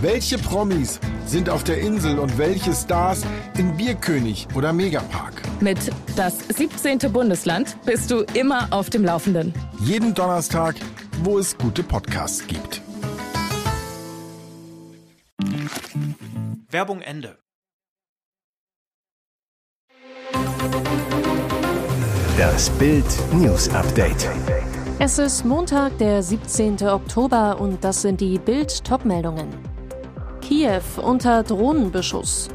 Welche Promis sind auf der Insel und welche Stars in Bierkönig oder Megapark? Mit das 17. Bundesland bist du immer auf dem Laufenden. Jeden Donnerstag, wo es gute Podcasts gibt. Werbung Ende. Das Bild News Update. Es ist Montag, der 17. Oktober und das sind die Bild Topmeldungen. Kiew unter Drohnenbeschuss.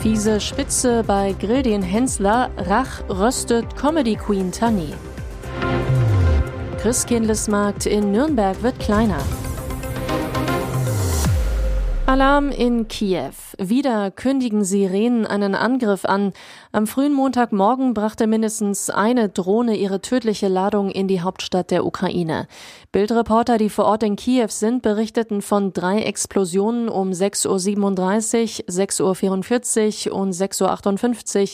Fiese Spitze bei Grildin Hensler, Rach röstet Comedy Queen Tanni. Christkindlesmarkt in Nürnberg wird kleiner. Alarm in Kiew. Wieder kündigen Sirenen einen Angriff an. Am frühen Montagmorgen brachte mindestens eine Drohne ihre tödliche Ladung in die Hauptstadt der Ukraine. Bildreporter, die vor Ort in Kiew sind, berichteten von drei Explosionen um 6.37 Uhr, 6.44 Uhr und 6.58 Uhr.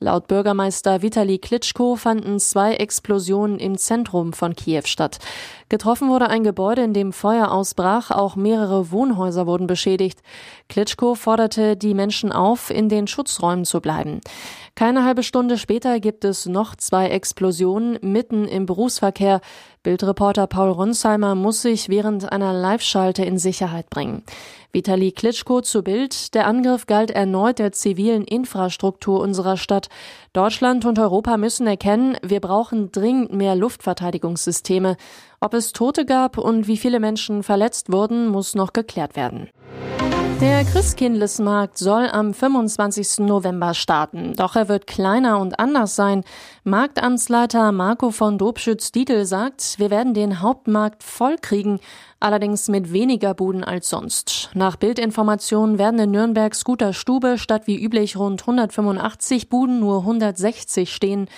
Laut Bürgermeister Vitali Klitschko fanden zwei Explosionen im Zentrum von Kiew statt. Getroffen wurde ein Gebäude, in dem Feuer ausbrach, auch mehrere Wohnhäuser wurden beschädigt. Klitschko forderte die Menschen auf, in den Schutzräumen zu bleiben. Keine halbe Stunde später gibt es noch zwei Explosionen mitten im Berufsverkehr. Bildreporter Paul Ronsheimer muss sich während einer Live-Schalte in Sicherheit bringen. Vitali Klitschko zu Bild. Der Angriff galt erneut der zivilen Infrastruktur unserer Stadt. Deutschland und Europa müssen erkennen, wir brauchen dringend mehr Luftverteidigungssysteme. Ob es Tote gab und wie viele Menschen verletzt wurden, muss noch geklärt werden. Der Christkindlesmarkt soll am 25. November starten, doch er wird kleiner und anders sein. Marktamtsleiter Marco von Dobschütz-Dietl sagt, wir werden den Hauptmarkt voll kriegen, allerdings mit weniger Buden als sonst. Nach Bildinformationen werden in Nürnberg Scooter Stube statt wie üblich rund 185 Buden nur 160 stehen.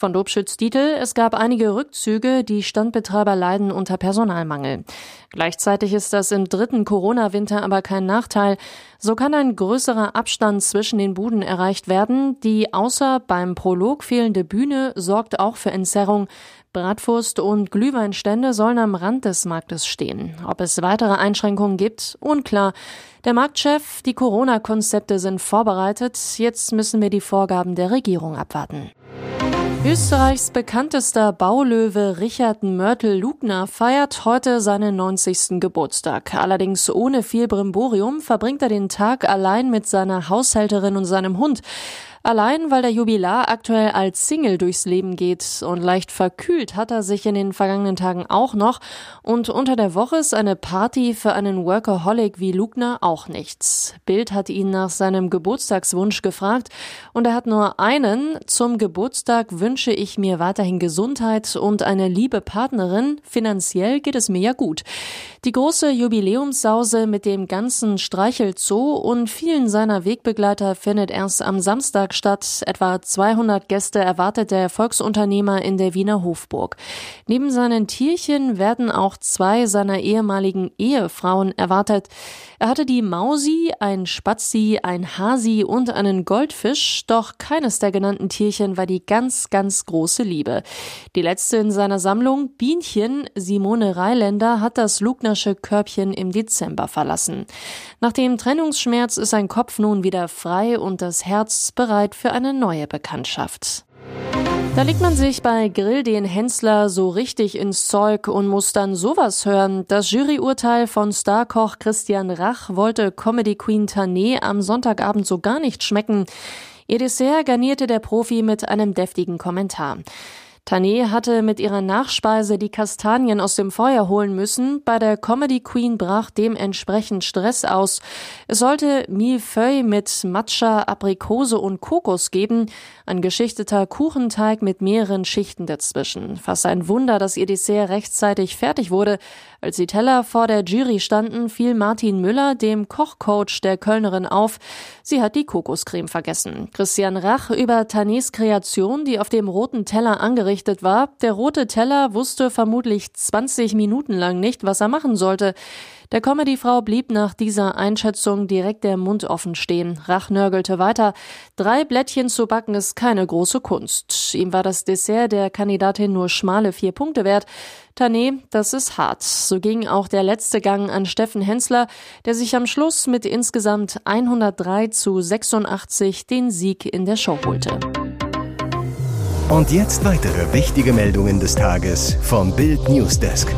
Von Dobschütz-Dietl, es gab einige Rückzüge, die Standbetreiber leiden unter Personalmangel. Gleichzeitig ist das im dritten Corona-Winter aber kein Nachteil. So kann ein größerer Abstand zwischen den Buden erreicht werden. Die außer beim Prolog fehlende Bühne sorgt auch für Entzerrung. Bratwurst und Glühweinstände sollen am Rand des Marktes stehen. Ob es weitere Einschränkungen gibt, unklar. Der Marktchef, die Corona-Konzepte sind vorbereitet. Jetzt müssen wir die Vorgaben der Regierung abwarten. Österreichs bekanntester Baulöwe Richard Mörtel-Lugner feiert heute seinen 90. Geburtstag. Allerdings ohne viel Brimborium verbringt er den Tag allein mit seiner Haushälterin und seinem Hund. Allein weil der Jubilar aktuell als Single durchs Leben geht und leicht verkühlt hat er sich in den vergangenen Tagen auch noch und unter der Woche ist eine Party für einen Workaholic wie Lugner auch nichts. Bild hat ihn nach seinem Geburtstagswunsch gefragt und er hat nur einen. Zum Geburtstag wünsche ich mir weiterhin Gesundheit und eine liebe Partnerin. Finanziell geht es mir ja gut. Die große Jubiläumssause mit dem ganzen Streichelzoo und vielen seiner Wegbegleiter findet erst am Samstag Samstag statt. Etwa 200 Gäste erwartet der Volksunternehmer in der Wiener Hofburg. Neben seinen Tierchen werden auch zwei seiner ehemaligen Ehefrauen erwartet. Er hatte die Mausi, ein Spazi, ein Hasi und einen Goldfisch, doch keines der genannten Tierchen war die ganz, ganz große Liebe. Die letzte in seiner Sammlung, Bienchen, Simone Reiländer, hat das Lugnersche Körbchen im Dezember verlassen. Nach dem Trennungsschmerz ist sein Kopf nun wieder frei und das Herz bereit bereit für eine neue Bekanntschaft. Da legt man sich bei Grill den Hensler so richtig ins Zeug und muss dann sowas hören. Das Juryurteil von Starkoch Christian Rach wollte Comedy Queen Tané am Sonntagabend so gar nicht schmecken. Ihr Dessert garnierte der Profi mit einem deftigen Kommentar. Tané hatte mit ihrer Nachspeise die Kastanien aus dem Feuer holen müssen. Bei der Comedy Queen brach dementsprechend Stress aus. Es sollte Millefeuille mit Matcha, Aprikose und Kokos geben. Ein geschichteter Kuchenteig mit mehreren Schichten dazwischen. Fast ein Wunder, dass ihr Dessert rechtzeitig fertig wurde. Als die Teller vor der Jury standen, fiel Martin Müller, dem Kochcoach der Kölnerin, auf. Sie hat die Kokoscreme vergessen. Christian Rach über Tanés Kreation, die auf dem roten Teller angerichtet war. Der rote Teller wusste vermutlich 20 Minuten lang nicht, was er machen sollte. Der Comedyfrau blieb nach dieser Einschätzung direkt der Mund offen stehen. Rach nörgelte weiter. Drei Blättchen zu backen ist keine große Kunst. Ihm war das Dessert der Kandidatin nur schmale vier Punkte wert. Tané, das ist hart. So ging auch der letzte Gang an Steffen Hensler, der sich am Schluss mit insgesamt 103 zu 86 den Sieg in der Show holte. Und jetzt weitere wichtige Meldungen des Tages vom Bild Newsdesk.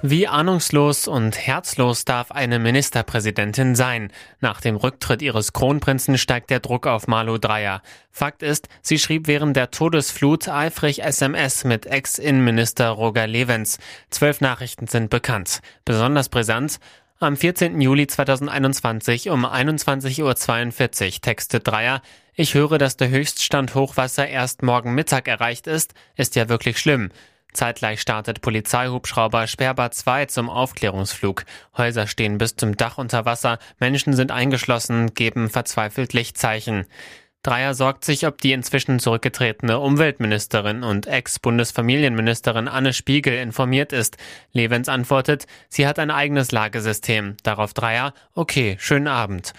Wie ahnungslos und herzlos darf eine Ministerpräsidentin sein? Nach dem Rücktritt ihres Kronprinzen steigt der Druck auf Malu Dreyer. Fakt ist, sie schrieb während der Todesflut eifrig SMS mit Ex-Innenminister Roger Levens. Zwölf Nachrichten sind bekannt. Besonders brisant, am 14. Juli 2021 um 21.42 Uhr textet Dreier, ich höre, dass der Höchststand Hochwasser erst morgen Mittag erreicht ist, ist ja wirklich schlimm. Zeitgleich startet Polizeihubschrauber Sperber 2 zum Aufklärungsflug. Häuser stehen bis zum Dach unter Wasser, Menschen sind eingeschlossen, geben verzweifelt Lichtzeichen. Dreier sorgt sich, ob die inzwischen zurückgetretene Umweltministerin und Ex-Bundesfamilienministerin Anne Spiegel informiert ist. Levens antwortet, sie hat ein eigenes Lagesystem. Darauf Dreier, okay, schönen Abend.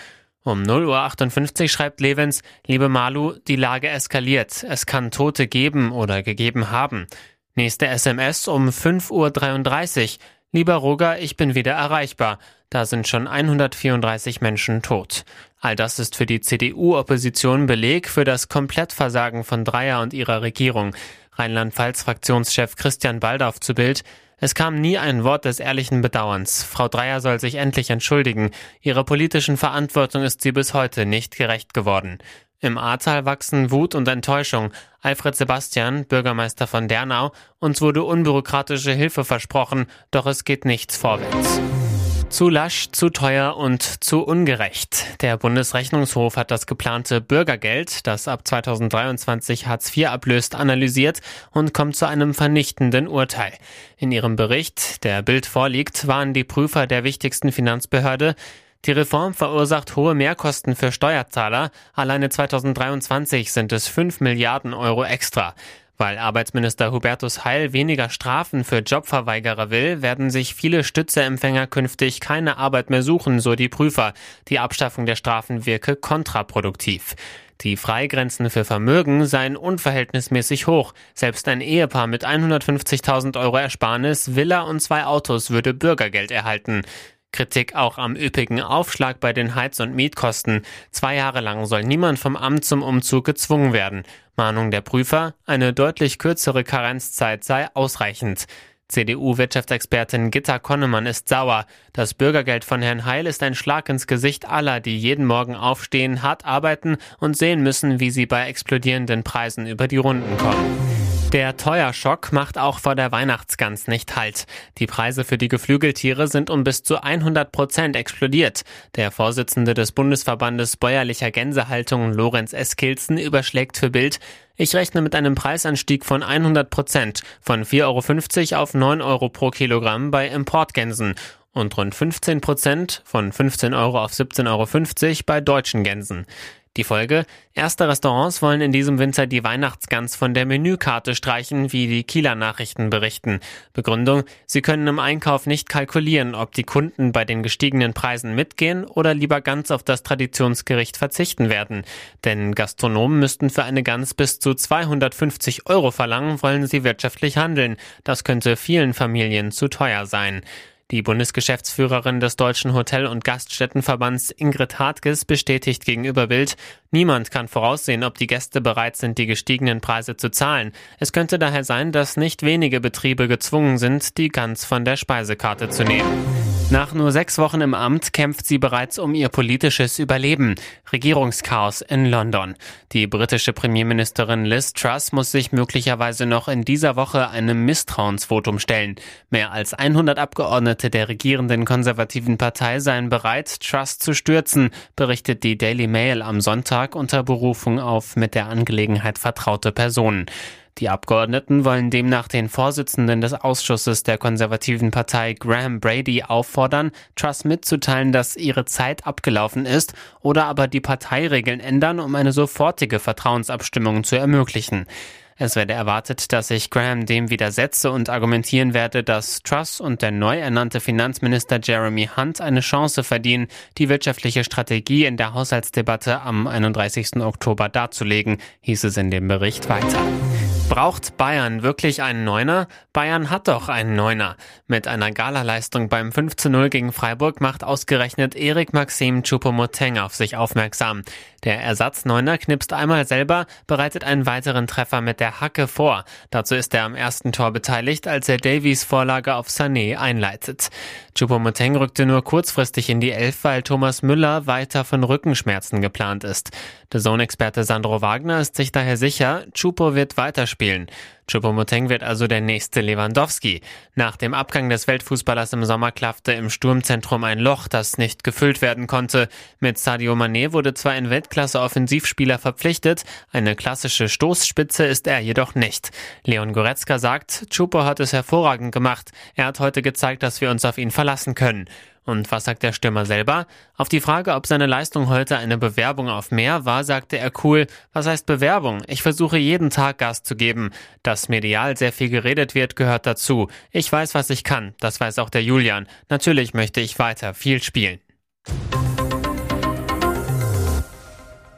Um 0.58 Uhr schreibt Levens, liebe Malu, die Lage eskaliert. Es kann Tote geben oder gegeben haben. Nächste SMS um 5.33 Uhr. Lieber Roger, ich bin wieder erreichbar. Da sind schon 134 Menschen tot. All das ist für die CDU-Opposition Beleg für das Komplettversagen von Dreier und ihrer Regierung. Rheinland-Pfalz-Fraktionschef Christian Baldauf zu Bild. Es kam nie ein Wort des ehrlichen Bedauerns. Frau Dreier soll sich endlich entschuldigen. Ihrer politischen Verantwortung ist sie bis heute nicht gerecht geworden. Im Ahrtal wachsen Wut und Enttäuschung. Alfred Sebastian, Bürgermeister von Dernau, uns wurde unbürokratische Hilfe versprochen, doch es geht nichts vorwärts. Zu lasch, zu teuer und zu ungerecht. Der Bundesrechnungshof hat das geplante Bürgergeld, das ab 2023 Hartz IV ablöst, analysiert und kommt zu einem vernichtenden Urteil. In ihrem Bericht, der Bild vorliegt, waren die Prüfer der wichtigsten Finanzbehörde, die Reform verursacht hohe Mehrkosten für Steuerzahler. Alleine 2023 sind es 5 Milliarden Euro extra. Weil Arbeitsminister Hubertus Heil weniger Strafen für Jobverweigerer will, werden sich viele Stützeempfänger künftig keine Arbeit mehr suchen, so die Prüfer. Die Abschaffung der Strafen wirke kontraproduktiv. Die Freigrenzen für Vermögen seien unverhältnismäßig hoch. Selbst ein Ehepaar mit 150.000 Euro Ersparnis, Villa und zwei Autos würde Bürgergeld erhalten. Kritik auch am üppigen Aufschlag bei den Heiz- und Mietkosten. Zwei Jahre lang soll niemand vom Amt zum Umzug gezwungen werden. Mahnung der Prüfer, eine deutlich kürzere Karenzzeit sei ausreichend. CDU-Wirtschaftsexpertin Gitta Konnemann ist sauer. Das Bürgergeld von Herrn Heil ist ein Schlag ins Gesicht aller, die jeden Morgen aufstehen, hart arbeiten und sehen müssen, wie sie bei explodierenden Preisen über die Runden kommen. Der Teuerschock macht auch vor der Weihnachtsgans nicht Halt. Die Preise für die Geflügeltiere sind um bis zu 100 Prozent explodiert. Der Vorsitzende des Bundesverbandes bäuerlicher Gänsehaltung, Lorenz Eskilzen, überschlägt für Bild, ich rechne mit einem Preisanstieg von 100 Prozent, von 4,50 Euro auf 9 Euro pro Kilogramm bei Importgänsen und rund 15 Prozent von 15 Euro auf 17,50 Euro bei deutschen Gänsen. Die Folge? Erste Restaurants wollen in diesem Winter die Weihnachtsgans von der Menükarte streichen, wie die Kieler Nachrichten berichten. Begründung? Sie können im Einkauf nicht kalkulieren, ob die Kunden bei den gestiegenen Preisen mitgehen oder lieber ganz auf das Traditionsgericht verzichten werden. Denn Gastronomen müssten für eine Gans bis zu 250 Euro verlangen, wollen sie wirtschaftlich handeln. Das könnte vielen Familien zu teuer sein. Die Bundesgeschäftsführerin des Deutschen Hotel- und Gaststättenverbands Ingrid Hartges bestätigt gegenüber Bild, niemand kann voraussehen, ob die Gäste bereit sind, die gestiegenen Preise zu zahlen. Es könnte daher sein, dass nicht wenige Betriebe gezwungen sind, die Gans von der Speisekarte zu nehmen. Nach nur sechs Wochen im Amt kämpft sie bereits um ihr politisches Überleben. Regierungschaos in London. Die britische Premierministerin Liz Truss muss sich möglicherweise noch in dieser Woche einem Misstrauensvotum stellen. Mehr als 100 Abgeordnete der regierenden konservativen Partei seien bereit, Truss zu stürzen, berichtet die Daily Mail am Sonntag unter Berufung auf mit der Angelegenheit vertraute Personen. Die Abgeordneten wollen demnach den Vorsitzenden des Ausschusses der konservativen Partei Graham Brady auffordern, Truss mitzuteilen, dass ihre Zeit abgelaufen ist oder aber die Parteiregeln ändern, um eine sofortige Vertrauensabstimmung zu ermöglichen. Es werde erwartet, dass sich Graham dem widersetze und argumentieren werde, dass Truss und der neu ernannte Finanzminister Jeremy Hunt eine Chance verdienen, die wirtschaftliche Strategie in der Haushaltsdebatte am 31. Oktober darzulegen, hieß es in dem Bericht weiter. Braucht Bayern wirklich einen Neuner? Bayern hat doch einen Neuner. Mit einer Galaleistung beim 5 zu 0 gegen Freiburg macht ausgerechnet Erik Maxim Choupo-Moteng auf sich aufmerksam. Der Ersatzneuner knipst einmal selber, bereitet einen weiteren Treffer mit der Hacke vor. Dazu ist er am ersten Tor beteiligt, als er Davies Vorlage auf Sané einleitet. Choupo-Moteng rückte nur kurzfristig in die Elf, weil Thomas Müller weiter von Rückenschmerzen geplant ist. Der Sohn-Experte Sandro Wagner ist sich daher sicher, Chupo wird weiterspielen. Choupo-Moteng wird also der nächste Lewandowski. Nach dem Abgang des Weltfußballers im Sommer klaffte im Sturmzentrum ein Loch, das nicht gefüllt werden konnte. Mit Sadio Mané wurde zwar ein Weltklasse-Offensivspieler verpflichtet, eine klassische Stoßspitze ist er jedoch nicht. Leon Goretzka sagt, Chupo hat es hervorragend gemacht. Er hat heute gezeigt, dass wir uns auf ihn verlassen können. Und was sagt der Stürmer selber? Auf die Frage, ob seine Leistung heute eine Bewerbung auf mehr war, sagte er cool, was heißt Bewerbung? Ich versuche jeden Tag Gas zu geben. Dass medial sehr viel geredet wird, gehört dazu. Ich weiß, was ich kann. Das weiß auch der Julian. Natürlich möchte ich weiter viel spielen.